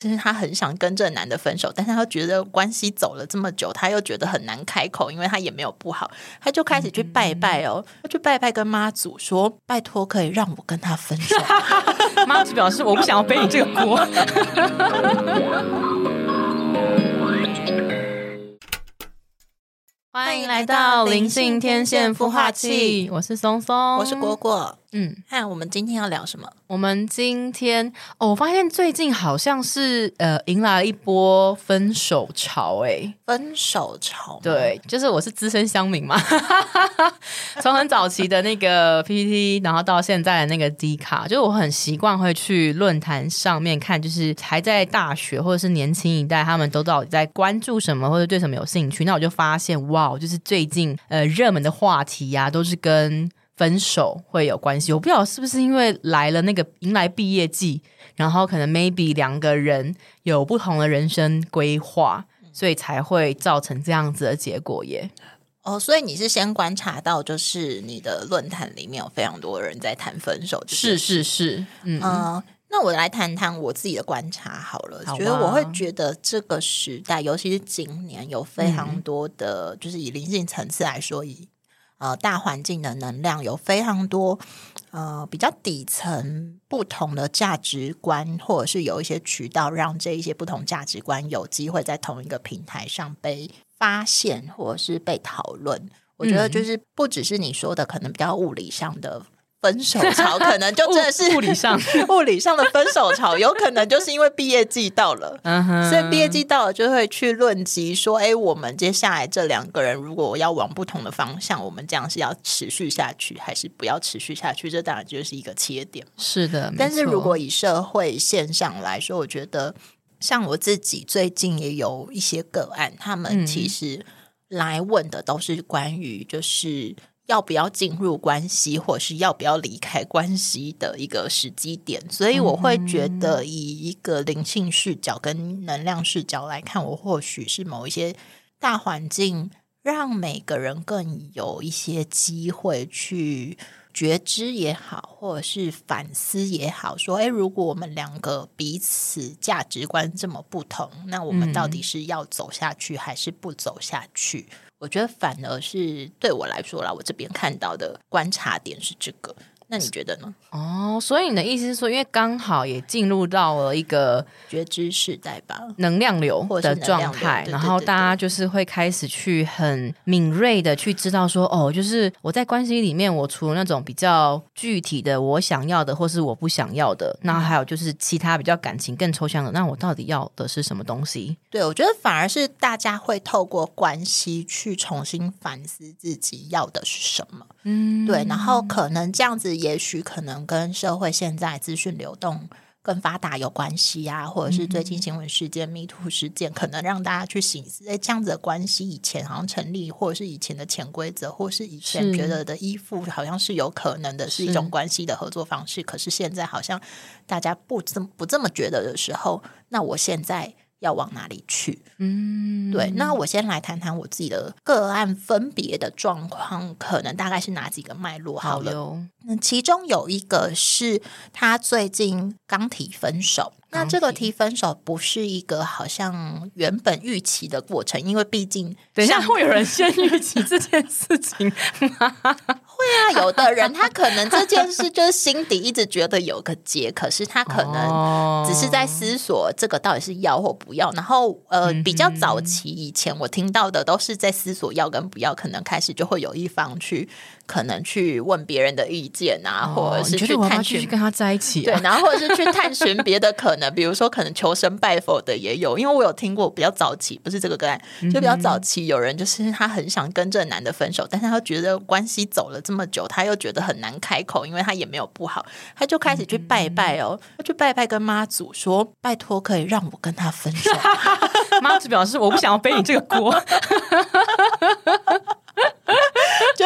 就是她很想跟这个男的分手，但是她觉得关系走了这么久，她又觉得很难开口，因为她也没有不好，她就开始去拜拜哦，去拜拜跟妈祖说，拜托可以让我跟他分手。妈祖表示我不想要背你这个锅。欢迎来到灵性天线孵化器，我是松松，我是果果。嗯，看我们今天要聊什么？我们今天哦，我发现最近好像是呃，迎来了一波分手潮，哎，分手潮，对，就是我是资深乡民嘛，从很早期的那个 PPT，然后到现在的那个 D 卡，就是我很习惯会去论坛上面看，就是还在大学或者是年轻一代，他们都到底在关注什么或者对什么有兴趣，那我就发现哇，就是最近呃热门的话题呀，都是跟。分手会有关系，我不知道是不是因为来了那个迎来毕业季，然后可能 maybe 两个人有不同的人生规划，所以才会造成这样子的结果耶。哦，所以你是先观察到，就是你的论坛里面有非常多人在谈分手，是是是，嗯，那我来谈谈我自己的观察好了，觉得我会觉得这个时代，尤其是今年，有非常多的，就是以灵性层次来说，以呃，大环境的能量有非常多，呃，比较底层不同的价值观，或者是有一些渠道让这一些不同价值观有机会在同一个平台上被发现，或者是被讨论。我觉得就是不只是你说的可能比较物理上的。分手潮可能就真的是 物理上 物理上的分手潮，有可能就是因为毕业季到了，所以毕业季到了就会去论及说，哎，我们接下来这两个人如果要往不同的方向，我们这样是要持续下去，还是不要持续下去？这当然就是一个切点。是的，但是如果以社会现象来说，我觉得像我自己最近也有一些个案，他们其实来问的都是关于就是。要不要进入关系，或是要不要离开关系的一个时机点，所以我会觉得，以一个灵性视角跟能量视角来看，我或许是某一些大环境，让每个人更有一些机会去觉知也好，或者是反思也好，说，诶，如果我们两个彼此价值观这么不同，那我们到底是要走下去，还是不走下去？我觉得反而是对我来说啦，我这边看到的观察点是这个。那你觉得呢？哦，所以你的意思是说，因为刚好也进入到了一个觉知时代吧，能量流的状态，然后大家就是会开始去很敏锐的去知道说，哦，就是我在关系里面，我除了那种比较具体的我想要的，或是我不想要的，那还有就是其他比较感情更抽象的，那我到底要的是什么东西？对，我觉得反而是大家会透过关系去重新反思自己要的是什么。嗯，对，然后可能这样子。也许可能跟社会现在资讯流动更发达有关系啊，或者是最近新闻事件、迷途事件，可能让大家去醒思：哎，这样子的关系以前好像成立，或者是以前的潜规则，或是以前觉得的依附，好像是有可能的，是一种关系的合作方式。可是现在好像大家不这么不这么觉得的时候，那我现在。要往哪里去？嗯，对。那我先来谈谈我自己的个案分别的状况，可能大概是哪几个脉络？好了，那其中有一个是他最近刚提分手。那这个提分手不是一个好像原本预期的过程，因为毕竟等一下会有人先预期这件事情。会啊，有的人他可能这件事就是心底一直觉得有个结，可是他可能只是在思索这个到底是要或不要。然后呃，比较早期以前我听到的都是在思索要跟不要，可能开始就会有一方去。可能去问别人的意见啊，或者是去探寻跟他在一起，对，然后或者是去探寻别的可能，比如说可能求神拜佛的也有，因为我有听过比较早期，不是这个个案，就比较早期有人就是他很想跟这个男的分手，但是他觉得关系走了这么久，他又觉得很难开口，因为他也没有不好，他就开始去拜拜哦，去拜拜跟妈祖说，拜托可以让我跟他分手，妈祖表示我不想要背你这个锅。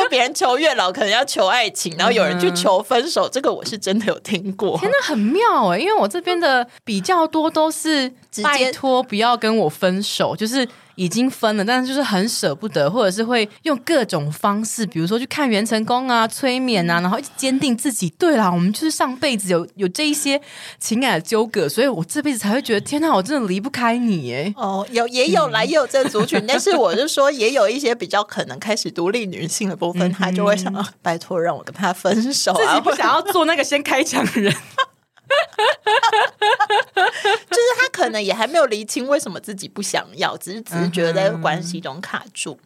就别人求月老，可能要求爱情，然后有人去求分手，这个我是真的有听过。天呐，很妙哎！因为我这边的比较多都是拜托不要跟我分手，就是已经分了，但是就是很舍不得，或者是会用各种方式，比如说去看元成功啊、催眠啊，然后一直坚定自己。对啦，我们就是上辈子有有这一些情感的纠葛，所以我这辈子才会觉得天哪，我真的离不开你哎。哦，有也有来也有这族群，但是我是说也有一些比较可能开始独立女性的部分，他就会想要 拜托让我跟他分手啊，不想要做那个先开枪的人。就是他可能也还没有厘清为什么自己不想要，只是只是觉得在关系中卡住。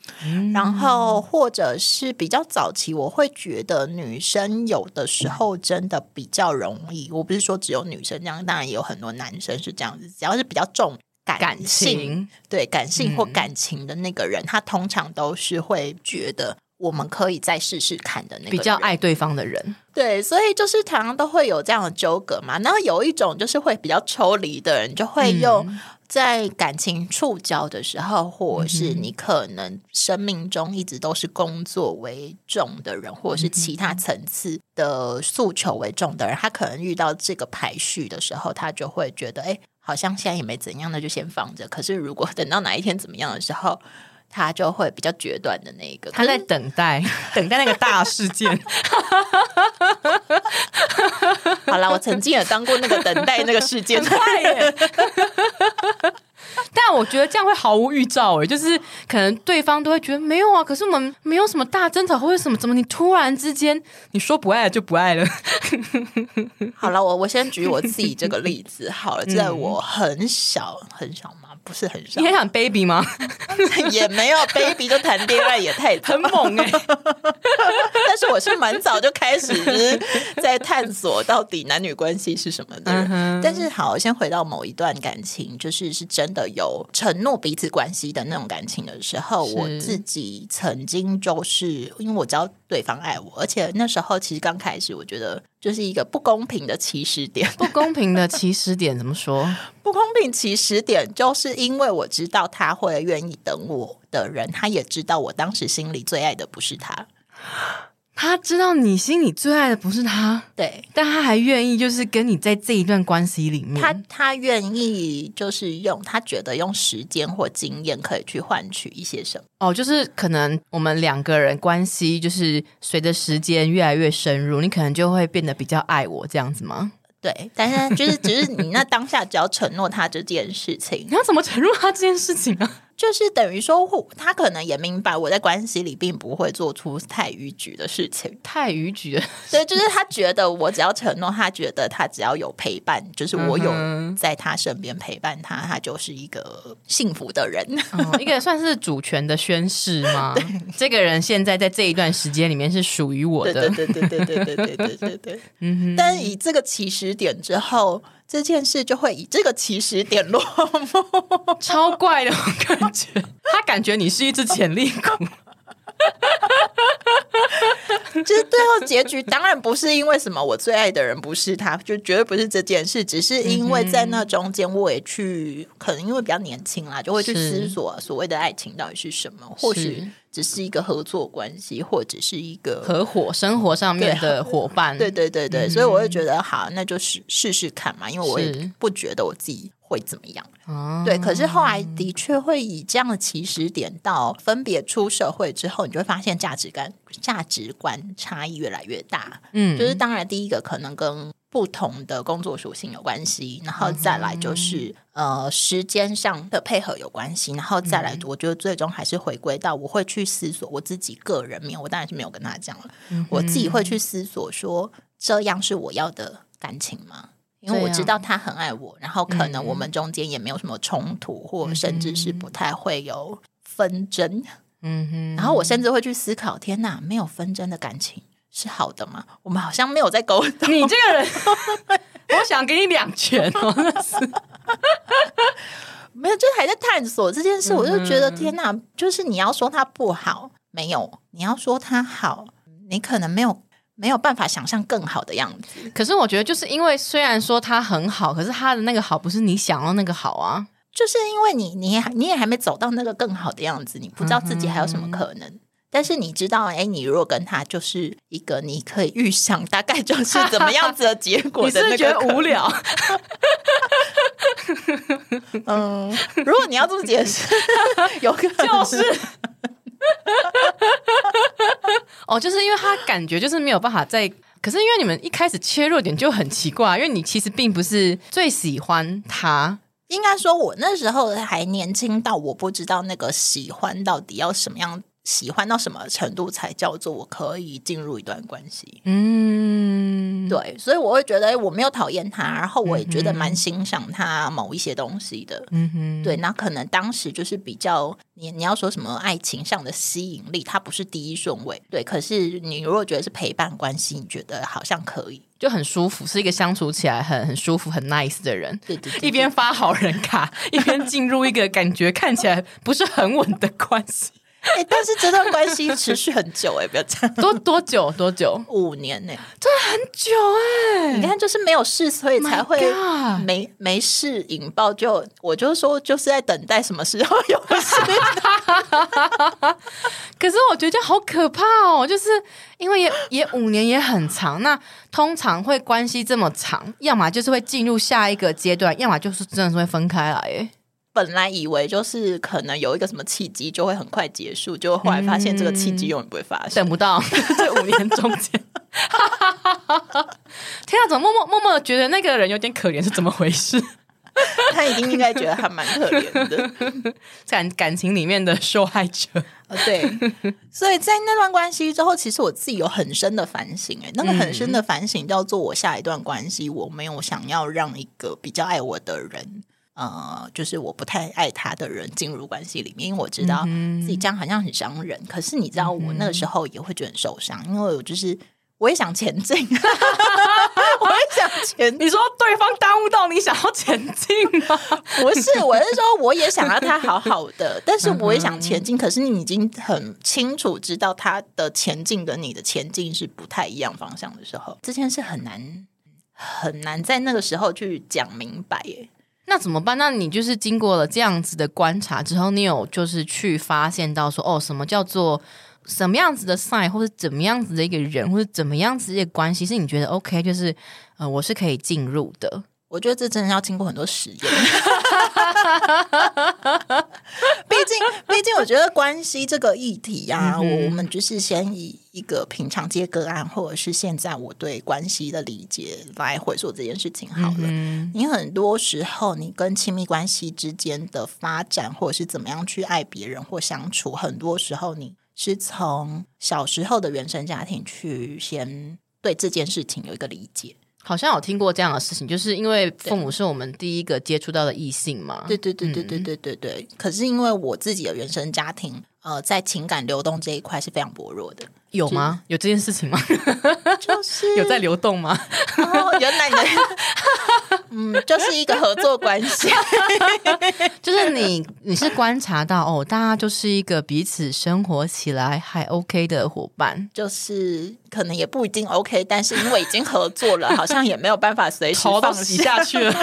然后或者是比较早期，我会觉得女生有的时候真的比较容易。我不是说只有女生这样，当然也有很多男生是这样子。只要是比较重感性，对感性或感情的那个人，他通常都是会觉得。我们可以再试试看的那个比较爱对方的人，对，所以就是常常都会有这样的纠葛嘛。然后有一种就是会比较抽离的人，就会用在感情触礁的时候，或者是你可能生命中一直都是工作为重的人，或者是其他层次的诉求为重的人，他可能遇到这个排序的时候，他就会觉得，哎，好像现在也没怎样，那就先放着。可是如果等到哪一天怎么样的时候，他就会比较决断的那一个，他在等待，等待那个大事件。好了，我曾经也当过那个等待那个事件，快耶！但我觉得这样会毫无预兆哎，就是可能对方都会觉得没有啊，可是我们没有什么大争吵或者什么，怎么你突然之间你说不爱了就不爱了？好了，我我先举我自己这个例子好了，在我很小很小嘛。不是很少，你很想 baby 吗？也没有 baby 就谈恋爱也太很猛哎！但是我是蛮早就开始在探索到底男女关系是什么的。但是好，先回到某一段感情，就是是真的有承诺彼此关系的那种感情的时候，我自己曾经就是因为我知道对方爱我，而且那时候其实刚开始我觉得。就是一个不公平的起始点，不公平的起始点怎么说？不公平起始点，就是因为我知道他会愿意等我的人，他也知道我当时心里最爱的不是他。他知道你心里最爱的不是他，对，但他还愿意就是跟你在这一段关系里面，他他愿意就是用他觉得用时间或经验可以去换取一些什么。哦，就是可能我们两个人关系就是随着时间越来越深入，你可能就会变得比较爱我这样子吗？对，但是就是只是你那当下只要承诺他这件事情，你要怎么承诺他这件事情啊？就是等于说，他可能也明白我在关系里并不会做出太逾矩的事情，太逾矩的。对，就是他觉得我只要承诺，他觉得他只要有陪伴，就是我有在他身边陪伴他，他就是一个幸福的人。一个算是主权的宣誓吗？这个人现在在这一段时间里面是属于我的。对对对对对对对对对对。嗯哼。但以这个起始点之后。这件事就会以这个起始点落幕，超怪的感觉。他感觉你是一只潜力股。就是最后结局当然不是因为什么，我最爱的人不是他，就绝对不是这件事，只是因为在那中间我也去，可能因为比较年轻啦，就会去思索所谓的爱情到底是什么，或许只是一个合作关系，或者是一个合伙生活上面的伙伴。对对对对，所以我会觉得好，那就试试试看嘛，因为我也不觉得我自己。会怎么样？对，可是后来的确会以这样的起始点到分别出社会之后，你就会发现价值观价值观差异越来越大。嗯，就是当然第一个可能跟不同的工作属性有关系，然后再来就是呃时间上的配合有关系，然后再来我觉得最终还是回归到我会去思索我自己个人面，我当然是没有跟他讲了，我自己会去思索说这样是我要的感情吗？因为我知道他很爱我，然后可能我们中间也没有什么冲突，或甚至是不太会有纷争。嗯哼，然后我甚至会去思考：天哪，没有纷争的感情是好的吗？我们好像没有在沟通。你这个人，我想给你两拳哦！没有，就还在探索这件事。我就觉得天哪，就是你要说他不好，没有；你要说他好，你可能没有。没有办法想象更好的样子。可是我觉得，就是因为虽然说他很好，可是他的那个好不是你想要那个好啊。就是因为你，你你也还没走到那个更好的样子，你不知道自己还有什么可能。但是你知道，哎，你如果跟他就是一个你可以预想大概就是怎么样子的结果，你是觉得无聊？嗯，如果你要这么解释，有可能就是。哦，就是因为他感觉就是没有办法在，可是因为你们一开始切入点就很奇怪，因为你其实并不是最喜欢他，应该说，我那时候还年轻到我不知道那个喜欢到底要什么样，喜欢到什么程度才叫做我可以进入一段关系。嗯，对，所以我会觉得我没有讨厌他，然后我也觉得蛮欣赏他某一些东西的。嗯哼，对，那可能当时就是比较你你要说什么爱情上的吸引力，它不是第一顺位。对，可是你如果觉得是陪伴关系，你觉得好像可以。就很舒服，是一个相处起来很很舒服、很 nice 的人。对对对一边发好人卡，一边进入一个感觉看起来不是很稳的关系。哎、但是这段关系持续很久哎、不要这样，多多久？多久？五年呢、很久哎、你看，就是没有事，所以才会没没事引爆就。我就是说，就是在等待什么时候有事。可是我觉得好可怕哦，就是因为也也五年也很长，那通常会关系这么长，要么就是会进入下一个阶段，要么就是真的是会分开来。哎，本来以为就是可能有一个什么契机就会很快结束，就后来发现这个契机永远不会发生。等不到 这五年中间。天啊，怎么默默默默觉得那个人有点可怜，是怎么回事？他一定应该觉得还蛮可怜的。感感情里面的受害者，呃，对，所以在那段关系之后，其实我自己有很深的反省、哎，那个很深的反省叫做我下一段关系，我没有想要让一个比较爱我的人。呃，就是我不太爱他的人进入关系里面，因为我知道自己这样好像很伤人。可是你知道，我那个时候也会觉得很受伤，因为我就是我也想前进，我也想前进。你说对方耽误到你想要前进吗？不是，我是说，我也想要他好好的，但是我也想前进。可是你已经很清楚知道他的前进跟你的前进是不太一样方向的时候，这件事很难很难在那个时候去讲明白。耶。那怎么办？那你就是经过了这样子的观察之后，你有就是去发现到说，哦，什么叫做什么样子的 sign，或者怎么样子的一个人，或者怎么样子的关系，是你觉得 OK，就是呃，我是可以进入的。我觉得这真的要经过很多实验，毕竟，毕竟，我觉得关系这个议题啊，嗯我我们就是先以一个平常接个案，或者是现在我对关系的理解来回溯这件事情好了。嗯你很多时候，你跟亲密关系之间的发展，或者是怎么样去爱别人或相处，很多时候你是从小时候的原生家庭去先对这件事情有一个理解。好像有听过这样的事情，就是因为父母是我们第一个接触到的异性嘛。对对对对对对对对。可是因为我自己的原生家庭，呃，在情感流动这一块是非常薄弱的，有吗？有这件事情吗？就是有在流动吗？哦，原来你的，嗯，就是一个合作关系。就是你你是观察到哦，大家就是一个彼此生活起来还 OK 的伙伴，就是可能也不一定 OK，但是因为已经合作了，好像也没有办法随时放下 去了。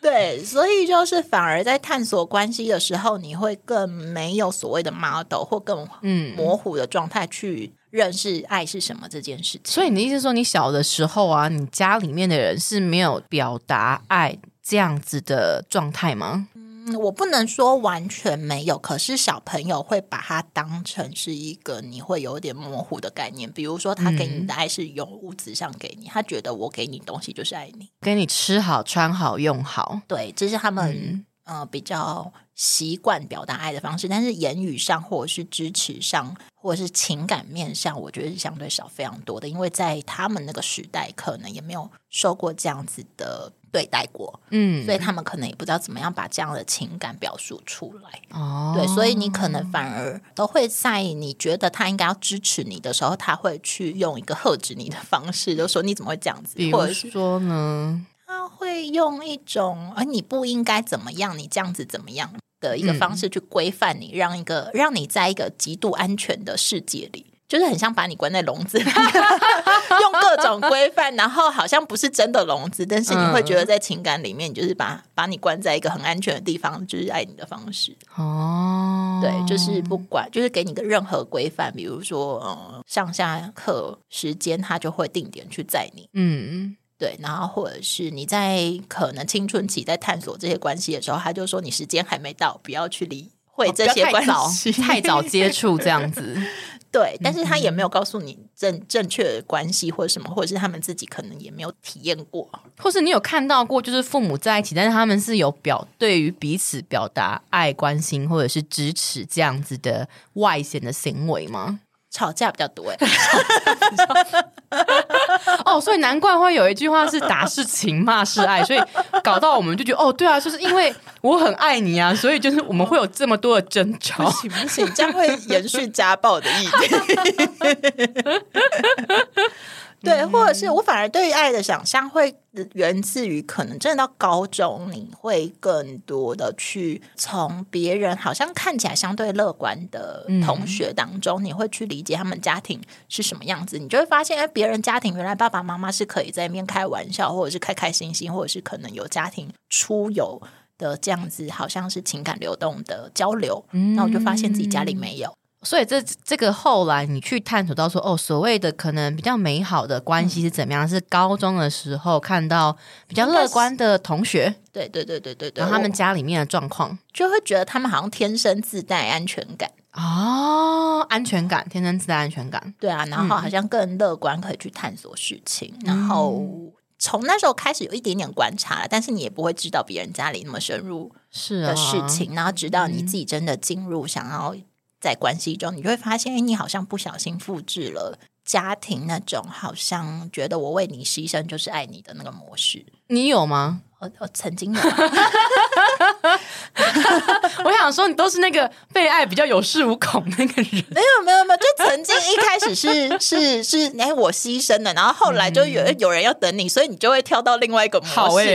对，所以就是反而在探索关系的时候，你会更没有所谓的 model 或更嗯模糊的状态去认识爱是什么这件事情。所以你的意思是说，你小的时候啊，你家里面的人是没有表达爱这样子的状态吗？嗯我不能说完全没有，可是小朋友会把它当成是一个你会有点模糊的概念。比如说，他给你的爱是用物质上给你，他觉得我给你东西就是爱你。给你吃好、穿好、用好，对，这是他们、嗯。呃比较习惯表达爱的方式，但是言语上或者是支持上，或者是情感面上，我觉得是相对少非常多的，因为在他们那个时代，可能也没有受过这样子的对待过，嗯，所以他们可能也不知道怎么样把这样的情感表述出来。哦，对，所以你可能反而都会在你觉得他应该要支持你的时候，他会去用一个呵止你的方式，就说你怎么会这样子？或者是说呢，他会用一种而你不应该怎么样，你这样子怎么样的一个方式去规范你，让一个让你在一个极度安全的世界里。就是很像把你关在笼子里，用各种规范，然后好像不是真的笼子，但是你会觉得在情感里面，你就是把把你关在一个很安全的地方，就是爱你的方式。哦，对，就是不管，就是给你个任何规范，比如说，呃，上下课时间他就会定点去载你。嗯，对，然后或者是你在可能青春期在探索这些关系的时候，他就说你时间还没到，不要去理会这些关系，太早接触这样子。对，但是他也没有告诉你正正确的关系或者什么，或者是他们自己可能也没有体验过，或是你有看到过，就是父母在一起，但是他们是有表对于彼此表达爱、关心或者是支持这样子的外显的行为吗？吵架比较多哎，哦，所以难怪会有一句话是“打是情，骂是爱”，所以搞到我们就觉得哦，对啊，就是因为我很爱你啊，所以就是我们会有这么多的争吵，不行不行，这样会延续家暴的意思。对，或者是我反而对爱的想象会源自于，可能真的到高中，你会更多的去从别人好像看起来相对乐观的同学当中，你会去理解他们家庭是什么样子，你就会发现，哎，别人家庭原来爸爸妈妈是可以在那边开玩笑，或者是开开心心，或者是可能有家庭出游的这样子，好像是情感流动的交流，那我就发现自己家里没有。所以这这个后来你去探索到说哦，所谓的可能比较美好的关系是怎么样？是高中的时候看到比较乐观的同学，对对对对对对，然后他们家里面的状况，就会觉得他们好像天生自带安全感。哦，安全感，天生自带安全感，对啊，然后好像更乐观，可以去探索事情，然后从那时候开始有一点点观察了，但是你也不会知道别人家里那么深入是的事情，然后直到你自己真的进入想要。在关系中，你就会发现，哎你好像不小心复制了家庭那种好像觉得我为你牺牲就是爱你的那个模式。你有吗？我我曾经有，我想说你都是那个被爱比较有恃无恐那个人，没有没有没有，就曾经一开始是 是是哎我牺牲了，然后后来就有有人要等你，所以你就会跳到另外一个模式，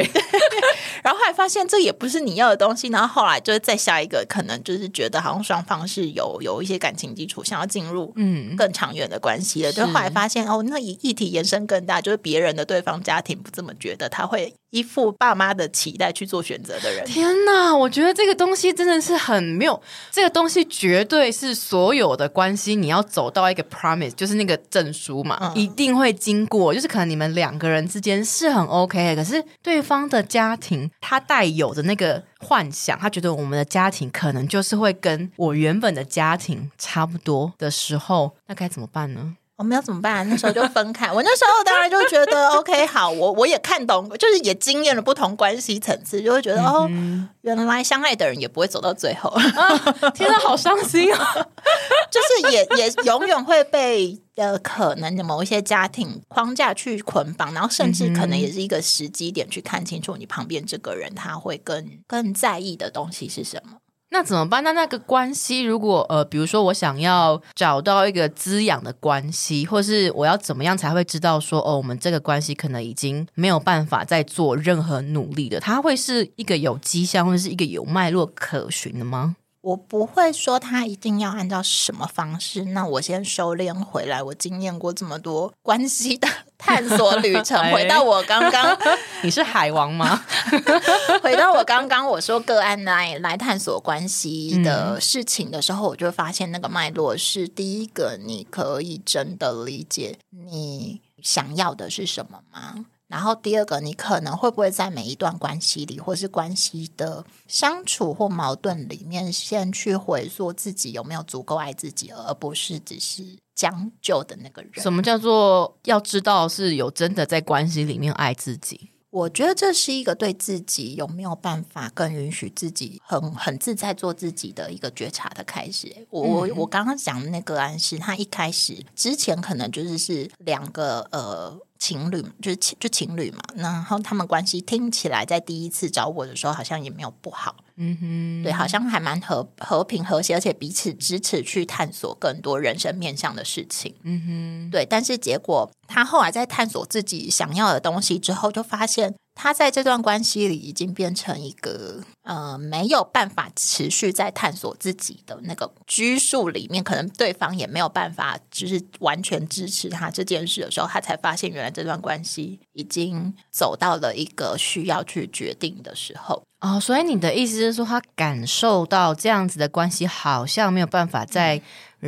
然后后来发现这也不是你要的东西，然后后来就是再下一个可能就是觉得好像双方是有有一些感情基础，想要进入嗯。更长远的关系的，就后来发现哦那议议题延伸更大，就是别人的对方家庭不这么觉得，他会。依附爸妈的期待去做选择的人，天哪！我觉得这个东西真的是很没有，这个东西绝对是所有的关系，你要走到一个 promise，就是那个证书嘛，一定会经过。就是可能你们两个人之间是很 OK，的可是对方的家庭他带有的那个幻想，他觉得我们的家庭可能就是会跟我原本的家庭差不多的时候，那该怎么办呢？我们要怎么办？那时候就分开。我那时候当然就觉得 OK，好，我我也看懂，就是也经验了不同关系层次，就会觉得哦，原来相爱的人也不会走到最后。天啊，好伤心啊！就是也也永远会被呃可能的某一些家庭框架去捆绑，然后甚至可能也是一个时机点去看清楚你旁边这个人他会更更在意的东西是什么。那怎么办？那那个关系，如果呃，比如说我想要找到一个滋养的关系，或是我要怎么样才会知道说，哦，我们这个关系可能已经没有办法再做任何努力的，它会是一个有迹象或者是一个有脉络可循的吗？我不会说他一定要按照什么方式，那我先收敛回来。我经验过这么多关系的探索旅程，回到我刚刚，你是海王吗？回到我刚刚我说个案来来探索关系的事情的时候，我就发现那个脉络是：第一个，你可以真的理解你想要的是什么吗？然后第二个，你可能会不会在每一段关系里，或是关系的相处或矛盾里面，先去回溯自己有没有足够爱自己，而不是只是将就的那个人？什么叫做要知道是有真的在关系里面爱自己？我觉得这是一个对自己有没有办法更允许自己很很自在做自己的一个觉察的开始。我我我刚刚讲的那个案是，他一开始之前可能就是是两个呃。情侣就是情就情侣嘛，然后他们关系听起来在第一次找我的时候好像也没有不好，嗯哼，对，好像还蛮和和平和谐，而且彼此支持去探索更多人生面向的事情，嗯哼，对。但是结果他后来在探索自己想要的东西之后，就发现。他在这段关系里已经变成一个呃没有办法持续在探索自己的那个拘束里面，可能对方也没有办法就是完全支持他这件事的时候，他才发现原来这段关系已经走到了一个需要去决定的时候。哦，所以你的意思是说，他感受到这样子的关系好像没有办法再。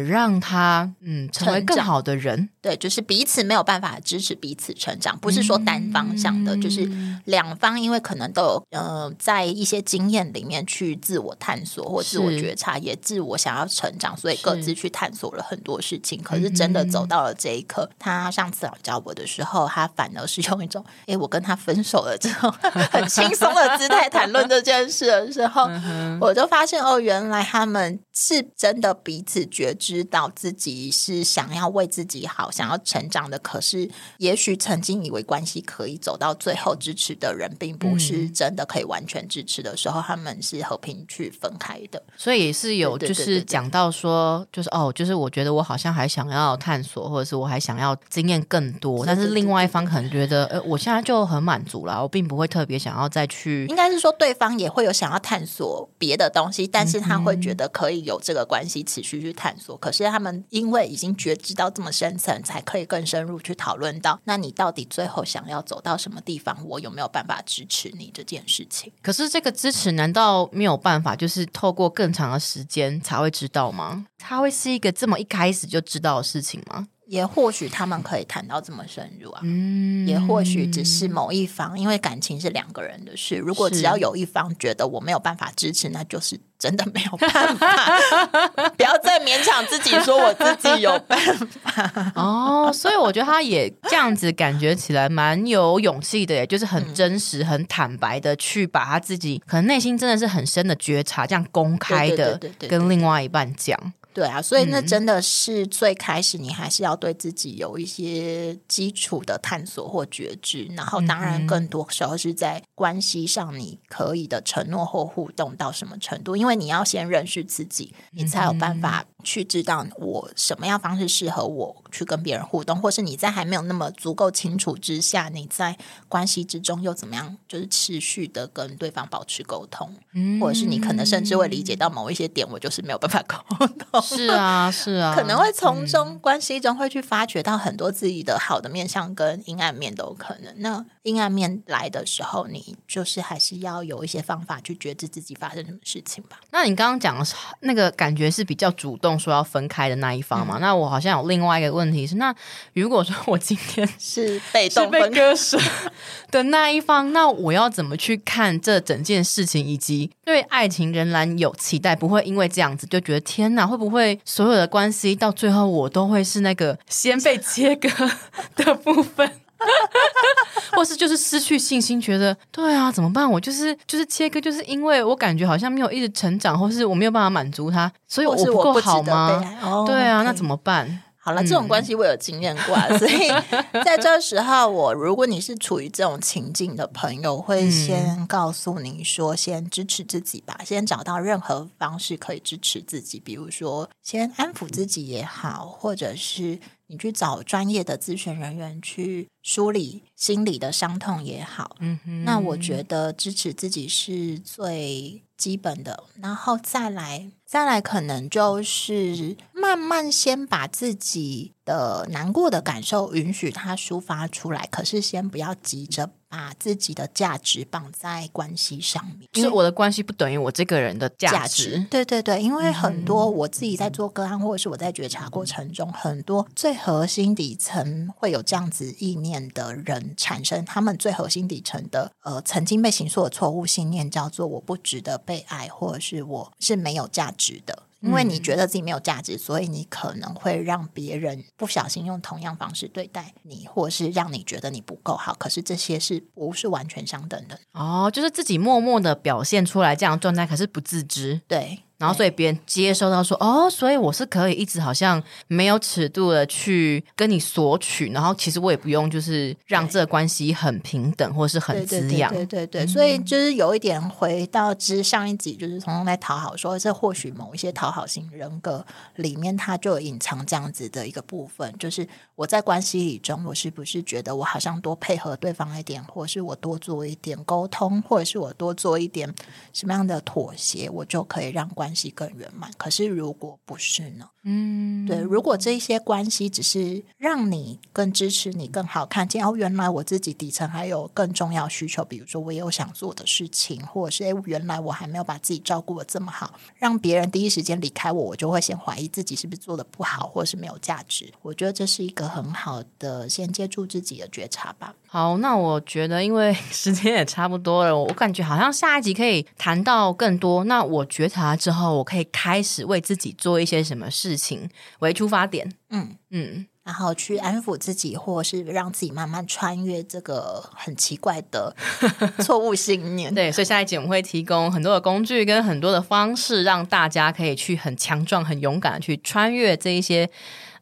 让他嗯成为更好的人。对，就是彼此没有办法支持彼此成长，不是说单方向的，就是两方因为可能都有呃在一些经验里面去自我探索或自我觉察，也自我想要成长，所以各自去探索了很多事情。可是真的走到了这一刻，他上次来教我的时候，他反而是用一种“ 哎，我跟他分手了”这种很轻松的姿态谈论这件事的时候，我就发现哦，原来他们是真的彼此觉知到自己是想要为自己好。想要成长的，可是也许曾经以为关系可以走到最后支持的人，并不是真的可以完全支持的时候，他们是和平去分开的。所以也是有，就是讲到说，就是哦，就是我觉得我好像还想要探索，或者是我还想要经验更多，但是另外一方可能觉得，呃，我现在就很满足了，我并不会特别想要再去。应该是说，对方也会有想要探索别的东西，但是他会觉得可以有这个关系持续去探索。可是他们因为已经觉知到这么深层。才可以更深入去讨论到，那你到底最后想要走到什么地方？我有没有办法支持你这件事情？可是这个支持难道没有办法，就是透过更长的时间才会知道吗？它会是一个这么一开始就知道的事情吗？也或许他们可以谈到这么深入啊，也或许只是某一方，因为感情是两个人的事。如果只要有一方觉得我没有办法支持，那就是真的没有办法。不要再勉强自己说我自己有办法哦。所以我觉得他也这样子感觉起来蛮有勇气的，也就是很真实、很坦白的去把他自己可能内心真的是很深的觉察，这样公开的跟另外一半讲。对啊，所以那真的是最开始，你还是要对自己有一些基础的探索或觉知，然后当然更多时候是在关系上，你可以的承诺或互动到什么程度，因为你要先认识自己，你才有办法。去知道我什么样方式适合我去跟别人互动，或是你在还没有那么足够清楚之下，你在关系之中又怎么样，就是持续的跟对方保持沟通，嗯或者是你可能甚至会理解到某一些点，我就是没有办法沟通。是啊，是啊，可能会从中关系中会去发掘到很多自己的好的面相跟阴暗面都有可能。那阴暗面来的时候，你就是还是要有一些方法去觉知自己发生什么事情吧。那你刚刚讲的那个感觉是比较主动。说要分开的那一方嘛，那我好像有另外一个问题是，那如果说 我今天是被动被割舍的那一方，那我要怎么去看这整件事情，以及对爱情仍然有期待，不会因为这样子就觉得天哪，会不会所有的关系到最后我都会是那个先被切割的部分？或是就是失去信心，觉得对啊，怎么办？我就是就是切割，就是因为我感觉好像没有一直成长，或是我没有办法满足他，所以我不够好吗？对啊，那怎么办？好了，这种关系我有经验过，所以 在这时候，我如果你是处于这种情境的朋友，会先告诉你说，先支持自己吧，先找到任何方式可以支持自己，比如说先安抚自己也好，或者是。你去找专业的咨询人员去梳理心理的伤痛也好，嗯哼，那我觉得支持自己是最基本的，然后再来，再来可能就是慢慢先把自己的难过的感受允许它抒发出来，可是先不要急着。把自己的价值绑在关系上面，就是我的关系不等于我这个人的价值。对对对，因为很多我自己在做个案，或者是我在觉察过程中，很多最核心底层会有这样子意念的人产生，他们最核心底层的呃曾经被形塑的错误信念，叫做我不值得被爱，或者是我是没有价值的。因为你觉得自己没有价值，所以你可能会让别人不小心用同样方式对待你，或是让你觉得你不够好。可是这些是不是完全相等的？哦，就是自己默默的表现出来这样状态，可是不自知。对。然后，所以别人接收到说，哦，所以我是可以一直好像没有尺度的去跟你索取，然后其实我也不用就是让这个关系很平等或是很滋养，对对对。所以就是有一点回到之上一集，就是从中在讨好说，这或许某一些讨好型人格里面，它就有隐藏这样子的一个部分，就是我在关系里中，我是不是觉得我好像多配合对方一点，或是我多做一点沟通，或者是我多做一点什么样的妥协，我就可以让关。关系更圆满。可是如果不是呢？嗯，对，如果这些关系只是让你更支持你、更好看见哦，原来我自己底层还有更重要需求，比如说我也有想做的事情，或者是诶，原来我还没有把自己照顾的这么好，让别人第一时间离开我，我就会先怀疑自己是不是做的不好，或者是没有价值。我觉得这是一个很好的先接触自己的觉察吧。好，那我觉得因为 时间也差不多了，我感觉好像下一集可以谈到更多。那我觉察之后，我可以开始为自己做一些什么事情为出发点。嗯嗯，然后去安抚自己，或是让自己慢慢穿越这个很奇怪的 错误信念。对，所以下一集我们会提供很多的工具跟很多的方式，让大家可以去很强壮、很勇敢的去穿越这一些。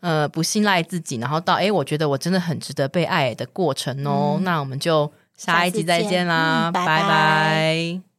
呃，不信赖自己，然后到哎，我觉得我真的很值得被爱的过程哦。那我们就下一集再见啦，拜拜。